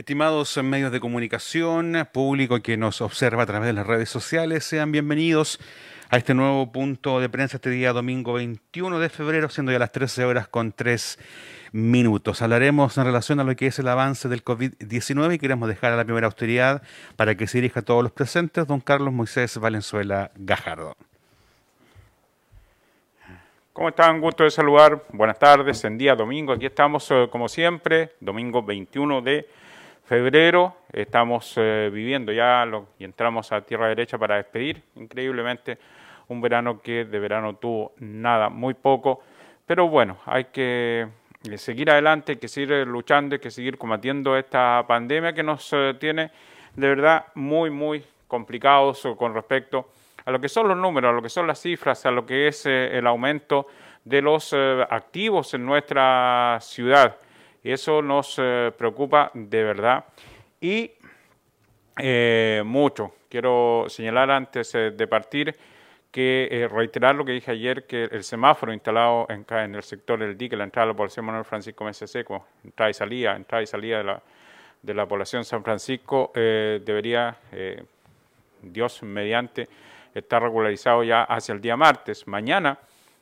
Estimados medios de comunicación, público que nos observa a través de las redes sociales, sean bienvenidos a este nuevo punto de prensa este día domingo 21 de febrero, siendo ya las 13 horas con 3 minutos. Hablaremos en relación a lo que es el avance del COVID-19 y queremos dejar a la primera autoridad para que se dirija a todos los presentes, don Carlos Moisés Valenzuela Gajardo. ¿Cómo están? Gusto de saludar. Buenas tardes, en día domingo. Aquí estamos eh, como siempre, domingo 21 de febrero. Estamos eh, viviendo ya y entramos a tierra derecha para despedir. Increíblemente, un verano que de verano tuvo nada, muy poco. Pero bueno, hay que eh, seguir adelante, hay que seguir luchando, hay que seguir combatiendo esta pandemia que nos eh, tiene de verdad muy, muy complicados con respecto a lo que son los números, a lo que son las cifras, a lo que es el aumento de los activos en nuestra ciudad. Y eso nos eh, preocupa de verdad. Y eh, mucho. Quiero señalar antes eh, de partir que reiterar lo que dije ayer, que el semáforo instalado en, el sector del dique, la entrada de la población Manuel Francisco Mesa Seco, entrada y salida, entrada y salida de la, de la población San Francisco, debería, Dios mediante, estar regularizado ya hacia el día martes. Mañana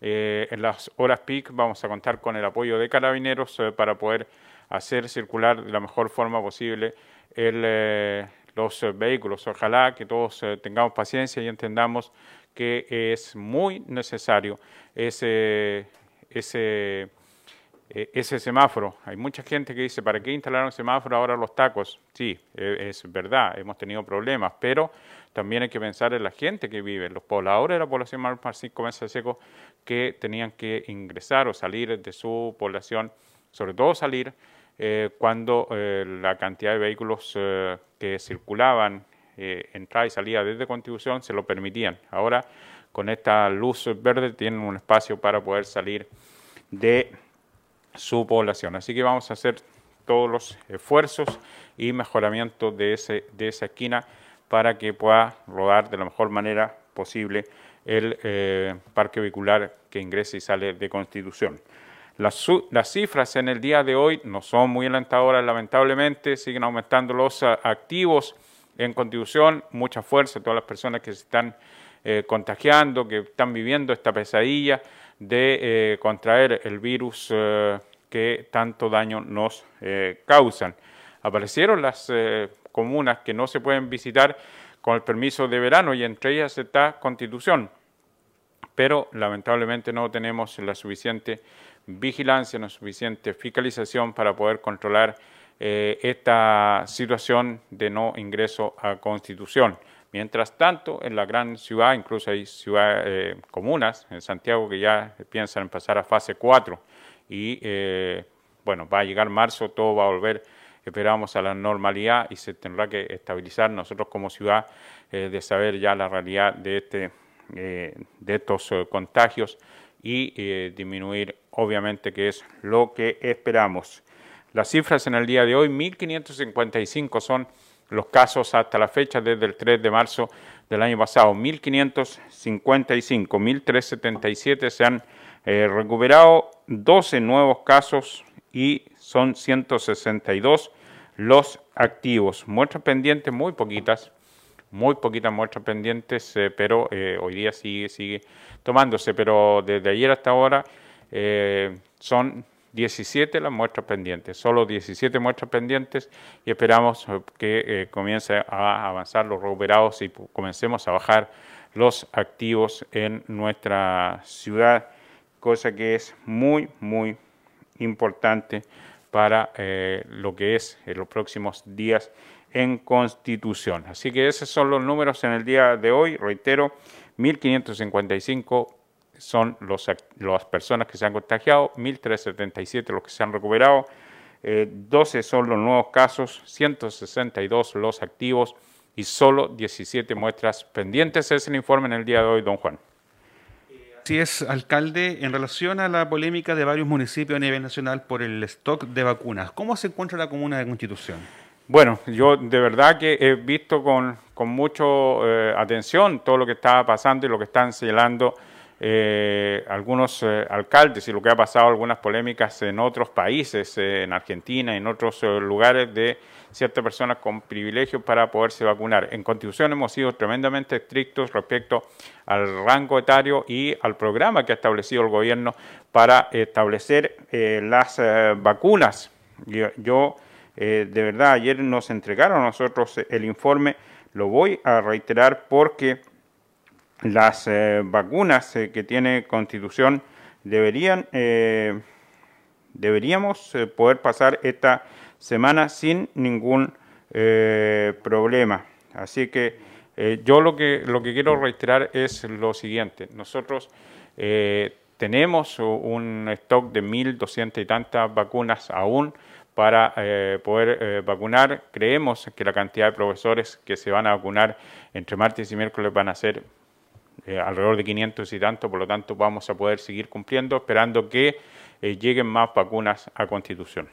eh, en las horas peak vamos a contar con el apoyo de carabineros eh, para poder hacer circular de la mejor forma posible eh, los vehículos. Ojalá que todos tengamos paciencia y entendamos que es muy necesario ese, ese, ese semáforo. Hay mucha gente que dice, ¿para qué instalaron semáforo ahora los tacos? Sí, es verdad, hemos tenido problemas, pero también hay que pensar en la gente que vive, los pobladores de la población Manuel Francisco Mesa Seco que tenían que ingresar o salir de su población, sobre todo salir eh, cuando eh, la cantidad de vehículos eh, que circulaban, entrada y salida desde Constitución, se lo permitían. Ahora, con esta luz verde, tienen un espacio para poder salir de su población. Así que vamos a hacer todos los esfuerzos y mejoramiento de, ese, de esa esquina para que pueda rodar de la mejor manera posible el eh, parque vehicular que ingresa y sale de Constitución. Las, cifras en el día de hoy no son muy alentadoras, lamentablemente, siguen aumentando los activos en Constitución, mucha fuerza todas las personas que se están eh, contagiando, que están viviendo esta pesadilla de eh, contraer el virus que tanto daño nos causan. Aparecieron las comunas que no se pueden visitar con el permiso de verano y entre ellas está Constitución. Pero lamentablemente no tenemos la suficiente vigilancia, la suficiente fiscalización para poder controlar eh, esta situación de no ingreso a Constitución. Mientras tanto, en la gran ciudad, incluso hay ciudades, eh, comunas en Santiago que ya piensan en pasar a fase 4 y eh, bueno, va a llegar marzo, todo va a volver esperamos a la normalidad y se tendrá que estabilizar nosotros como ciudad eh, de saber ya la realidad de, este, eh, de estos contagios y disminuir obviamente que es lo que esperamos. Las cifras en el día de hoy, 1.555 son los casos hasta la fecha desde el 3 de marzo del año pasado, 1.555, 1.377 se han recuperado, 12 nuevos casos y son 162 los activos. Muestras pendientes muy poquitas, muy poquitas muestras pendientes, eh, pero eh, hoy día sigue, sigue tomándose, pero desde ayer hasta ahora eh, son 17 las muestras pendientes, solo 17 muestras pendientes y esperamos que comience a avanzar los recuperados y comencemos a bajar los activos en nuestra ciudad, cosa que es muy, muy importante para eh, lo que es en los próximos días en Constitución. Así que esos son los números en el día de hoy. Reitero, 1.555 son los, las personas que se han contagiado, 1.377 los que se han recuperado, 12 eh, son los nuevos casos, 162 los activos y solo 17 muestras pendientes. Es el informe en el día de hoy, don Juan. Así es, alcalde, en relación a la polémica de varios municipios a nivel nacional por el stock de vacunas, ¿cómo se encuentra la comuna de Constitución? Bueno, yo de verdad que he visto con, con mucha eh, atención todo lo que está pasando y lo que están señalando eh, algunos eh, alcaldes y lo que ha pasado, algunas polémicas en otros países, eh, en Argentina, en otros lugares, de ciertas personas con privilegios para poderse vacunar. En Constitución hemos sido tremendamente estrictos respecto al rango etario y al programa que ha establecido el gobierno para establecer las vacunas. Yo, de verdad, ayer nos entregaron nosotros el informe, lo voy a reiterar porque las eh, vacunas eh, que tiene Constitución deberían eh, deberíamos poder pasar esta semana sin ningún problema. Así que yo lo que lo que quiero reiterar es lo siguiente: nosotros tenemos un stock de 1.200 y tantas vacunas aún para poder vacunar. Creemos que la cantidad de profesores que se van a vacunar entre martes y miércoles van a ser eh, alrededor de 500 y tanto, por lo tanto vamos a poder seguir cumpliendo, esperando que eh, lleguen más vacunas a Constitución.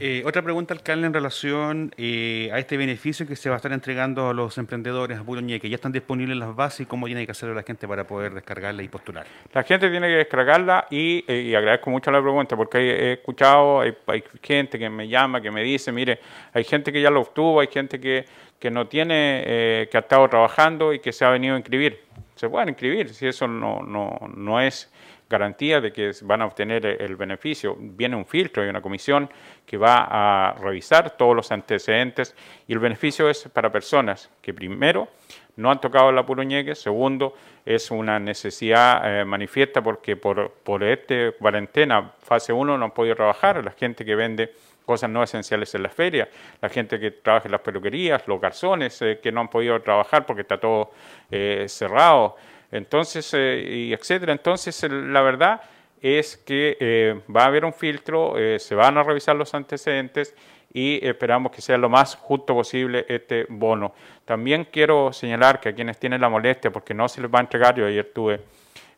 Eh, otra pregunta, alcalde, en relación a este beneficio que se va a estar entregando a los emprendedores a que ¿Ya están disponibles las bases y cómo tiene que hacerlo la gente para poder descargarla y postular? La gente tiene que descargarla y, agradezco mucho la pregunta porque he escuchado, hay, gente que me llama, que me dice, mire, hay gente que ya lo obtuvo, hay gente que, que no tiene, que ha estado trabajando y que se ha venido a inscribir se pueden inscribir, si eso no, no, no es garantía de que van a obtener el beneficio. Viene un filtro y una comisión que va a revisar todos los antecedentes y el beneficio es para personas que primero no han tocado la puruñeque, segundo es una necesidad eh, manifiesta porque por, por esta cuarentena fase 1 no han podido trabajar, la gente que vende cosas no esenciales en las ferias, la gente que trabaja en las peluquerías, los garzones eh, que no han podido trabajar porque está todo eh, cerrado, entonces, eh, y etcétera. Entonces, la verdad es que va a haber un filtro, se van a revisar los antecedentes y esperamos que sea lo más justo posible este bono. También quiero señalar que a quienes tienen la molestia, porque no se les va a entregar, yo ayer estuve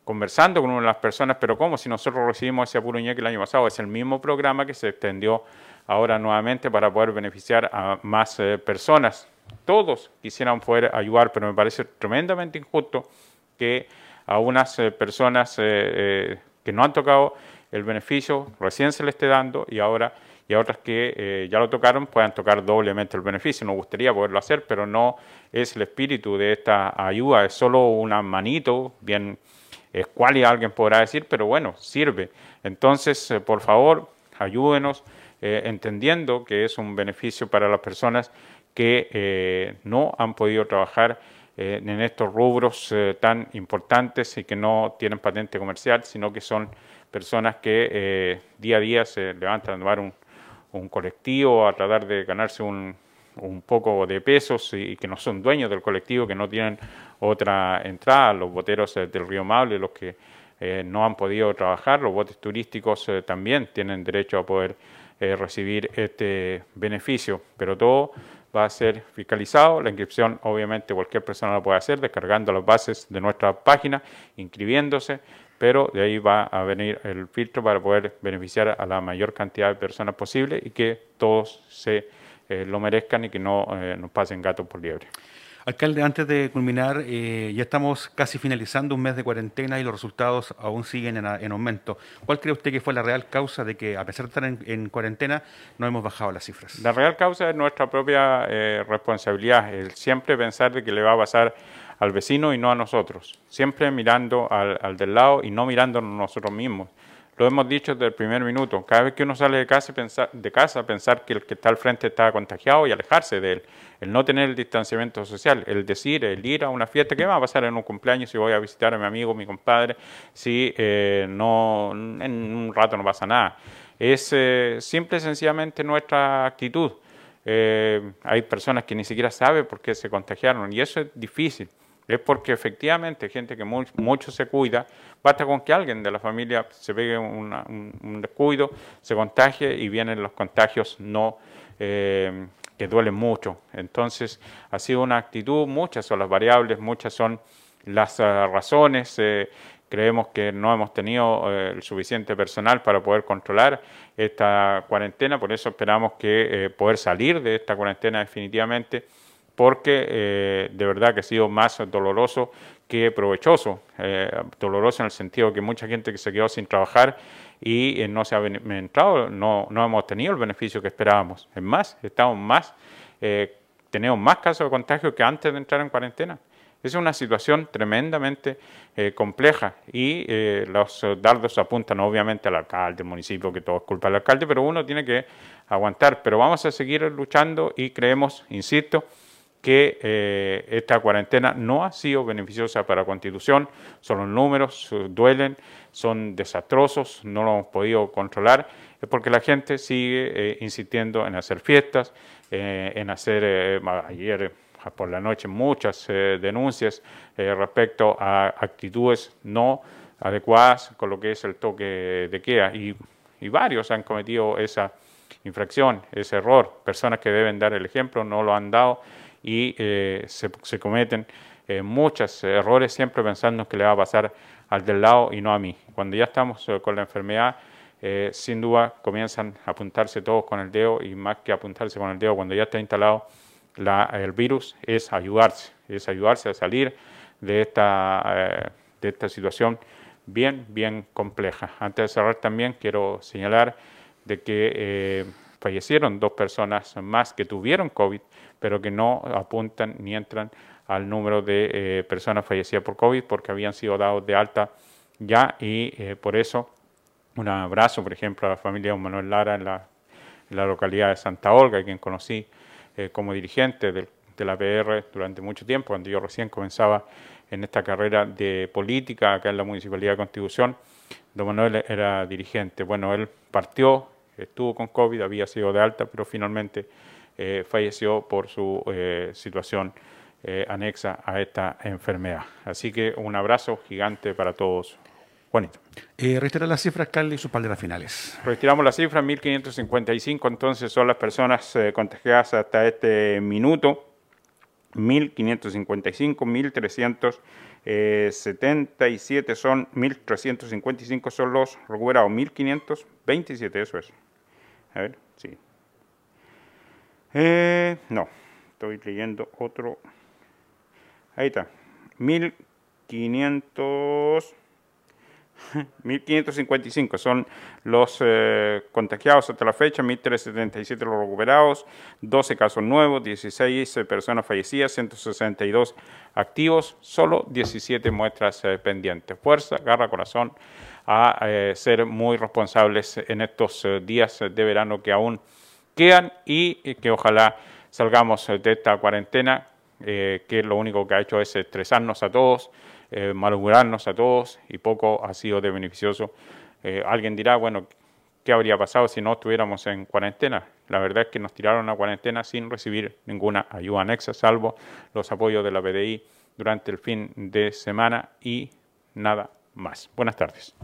conversando con una de las personas, pero ¿cómo? Si nosotros recibimos ese apuro el año pasado, es el mismo programa que se extendió ahora nuevamente para poder beneficiar a más eh, personas. Todos quisieran poder ayudar, pero me parece tremendamente injusto que a unas eh, personas eh, que no han tocado el beneficio recién se le esté dando y ahora y a otras que ya lo tocaron puedan tocar doblemente el beneficio. Nos gustaría poderlo hacer, pero no es el espíritu de esta ayuda, es solo una manito, bien es cual y alguien podrá decir, pero bueno, sirve. Entonces, por favor, ayúdenos eh, entendiendo que es un beneficio para las personas que eh, no han podido trabajar eh, en estos rubros tan importantes y que no tienen patente comercial, sino que son personas que día a día se levantan a tomar un, colectivo, a tratar de ganarse un, un poco de pesos y, que no son dueños del colectivo, que no tienen otra entrada, los boteros del río Mable, los que no han podido trabajar, los botes turísticos también tienen derecho a poder eh, recibir este beneficio, pero todo va a ser fiscalizado. La inscripción, obviamente, cualquier persona lo puede hacer descargando las bases de nuestra página, inscribiéndose, pero de ahí va a venir el filtro para poder beneficiar a la mayor cantidad de personas posible y que todos se eh, lo merezcan y que no eh, nos pasen gatos por liebre. Alcalde, antes de culminar, eh, ya estamos casi finalizando un mes de cuarentena y los resultados aún siguen en, aumento. ¿Cuál cree usted que fue la real causa de que, a pesar de estar en, cuarentena, no hemos bajado las cifras? La real causa es nuestra propia eh, responsabilidad, el siempre pensar de que le va a pasar al vecino y no a nosotros, siempre mirando al, al del lado y no mirándonos nosotros mismos. Lo hemos dicho desde el primer minuto. Cada vez que uno sale de casa, pensar, de casa, pensar que el que está al frente está contagiado y alejarse de él. El no tener el distanciamiento social, el decir, el ir a una fiesta, ¿qué va a pasar en un cumpleaños si voy a visitar a mi amigo, mi compadre, si eh, no, en un rato no pasa nada? Es eh, simple y sencillamente nuestra actitud. Eh, hay personas que ni siquiera saben por qué se contagiaron y eso es difícil es porque efectivamente gente que mucho se cuida, basta con que alguien de la familia se pegue un, descuido, se contagie y vienen los contagios no eh, que duelen mucho. Entonces ha sido una actitud, muchas son las variables, muchas son las eh, razones. Eh, creemos que no hemos tenido el suficiente personal para poder controlar esta cuarentena, por eso esperamos que poder salir de esta cuarentena definitivamente porque de verdad que ha sido más doloroso que provechoso. doloroso en el sentido que mucha gente que se quedó sin trabajar y no se ha entrado, no, no hemos tenido el beneficio que esperábamos. Es más, estamos más, tenemos más casos de contagio que antes de entrar en cuarentena. Es una situación tremendamente eh, compleja y eh, los dardos apuntan obviamente al alcalde, al municipio, que todo es culpa del alcalde, pero uno tiene que aguantar. Pero vamos a seguir luchando y creemos, insisto, que eh, esta cuarentena no ha sido beneficiosa para la Constitución, son los números, duelen, son desastrosos, no lo hemos podido controlar, es porque la gente sigue insistiendo en hacer fiestas, en hacer, ayer por la noche muchas eh, denuncias eh, respecto a actitudes no adecuadas con lo que es el toque de queda. Y, varios han cometido esa infracción, ese error. Personas que deben dar el ejemplo no lo han dado y eh, se, cometen muchos errores siempre pensando que le va a pasar al del lado y no a mí. Cuando ya estamos con la enfermedad, sin duda comienzan a apuntarse todos con el dedo y más que apuntarse con el dedo cuando ya está instalado el virus es ayudarse, es ayudarse a salir de esta, eh, de esta situación bien, bien compleja. Antes de cerrar también quiero señalar de que eh, fallecieron dos personas más que tuvieron COVID, pero que no apuntan ni entran al número de eh, personas fallecidas por COVID porque habían sido dados de alta ya y por eso un abrazo, por ejemplo, a la familia de Manuel Lara en la, en la localidad de Santa Olga, quien conocí eh, como dirigente de, la PR durante mucho tiempo, cuando yo recién comenzaba en esta carrera de política acá en la Municipalidad de Constitución. Don Manuel era dirigente. Bueno, él partió, estuvo con COVID, había sido de alta, pero finalmente eh, falleció por su eh, situación anexa a esta enfermedad. Así que un abrazo gigante para todos Juanito. Eh, las cifras, alcalde, y sus palabras finales. Retiramos las cifras, 1.555, entonces son las personas eh, contagiadas hasta este minuto. 1.555, 1.377 son, 1.355 son los recuperados, 1.527, eso es. A ver, sí. Eh, no, estoy leyendo otro. Ahí está. 1.500... 1.555 son los eh, contagiados hasta la fecha, 1.377 los recuperados, 12 casos nuevos, 16 eh, personas fallecidas, 162 activos, solo 17 muestras eh, pendientes. Fuerza, garra, corazón a ser muy responsables en estos días de verano que aún quedan y que ojalá salgamos de esta cuarentena, que lo único que ha hecho es estresarnos a todos eh, a todos y poco ha sido de beneficioso. Eh, alguien dirá, bueno, ¿qué habría pasado si no estuviéramos en cuarentena? La verdad es que nos tiraron a cuarentena sin recibir ninguna ayuda anexa, salvo los apoyos de la PDI durante el fin de semana y nada más. Buenas tardes.